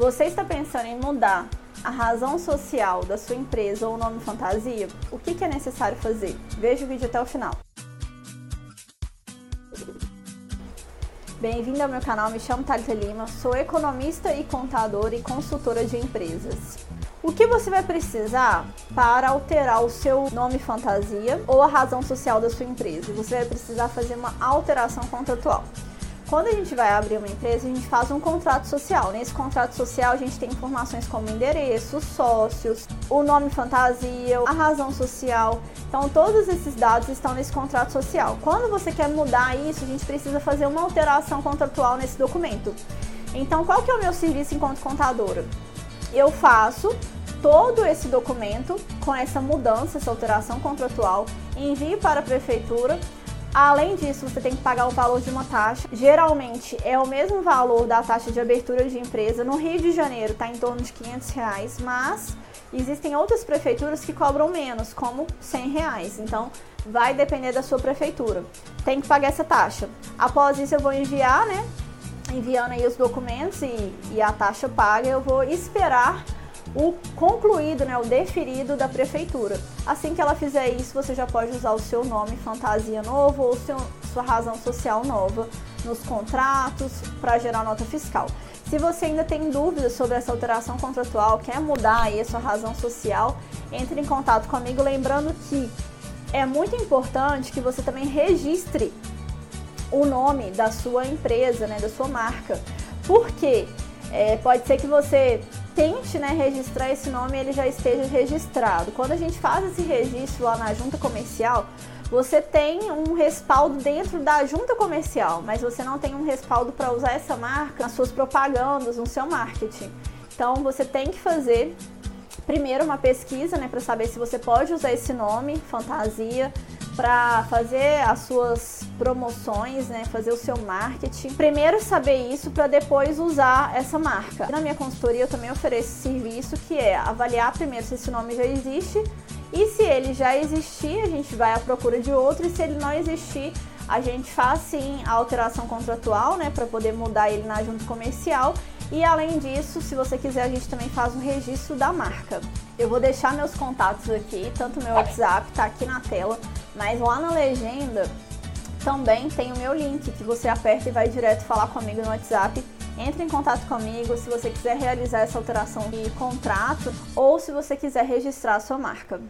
Você está pensando em mudar a razão social da sua empresa ou o nome fantasia? O que, é necessário fazer? Veja o vídeo até o final. Bem-vindo ao meu canal, me chamo Thalita Lima, sou economista e contadora e consultora de empresas. O que você vai precisar para alterar o seu nome fantasia ou a razão social da sua empresa? Você vai precisar fazer uma alteração contratual. Quando a gente vai abrir uma empresa, a gente faz um contrato social. Nesse contrato social, a gente tem informações como endereço, sócios, o nome fantasia, a razão social. Então, todos esses dados estão nesse contrato social. Quando você quer mudar isso, a gente precisa fazer uma alteração contratual nesse documento. Então, qual que é o meu serviço enquanto contadora? Eu faço todo esse documento com essa mudança, essa alteração contratual, envio para a prefeitura Além disso, você tem que pagar o valor de uma taxa. Geralmente é o mesmo valor da taxa de abertura de empresa. No Rio de Janeiro está em torno de 500 reais, mas existem outras prefeituras que cobram menos, como 100 reais. Então vai depender da sua prefeitura. Tem que pagar essa taxa. Após isso, eu vou enviar, né? Enviando aí os documentos e, e a taxa paga, eu vou esperar o concluído, né, o deferido da prefeitura. Assim que ela fizer isso, você já pode usar o seu nome fantasia novo ou seu, sua razão social nova nos contratos para gerar nota fiscal. Se você ainda tem dúvidas sobre essa alteração contratual, quer mudar aí a sua razão social, entre em contato comigo, lembrando que é muito importante que você também registre o nome da sua empresa, né, da sua marca. Porque é, pode ser que você tente né, registrar esse nome ele já esteja registrado. Quando a gente faz esse registro lá na junta comercial, você tem um respaldo dentro da junta comercial, mas você não tem um respaldo para usar essa marca nas suas propagandas, no seu marketing. Então você tem que fazer primeiro uma pesquisa, né, para saber se você pode usar esse nome, fantasia, para fazer as suas promoções, né, fazer o seu marketing. Primeiro saber isso para depois usar essa marca. Na minha consultoria eu também ofereço serviço que é avaliar primeiro se esse nome já existe e se ele já existir, a gente vai à procura de outro e se ele não existir, a gente faz sim a alteração contratual, né, para poder mudar ele na junta comercial e além disso, se você quiser, a gente também faz um registro da marca. Eu vou deixar meus contatos aqui, tanto meu WhatsApp tá aqui na tela, mas lá na legenda também tem o meu link que você aperta e vai direto falar comigo no WhatsApp. Entre em contato comigo se você quiser realizar essa alteração de contrato ou se você quiser registrar a sua marca.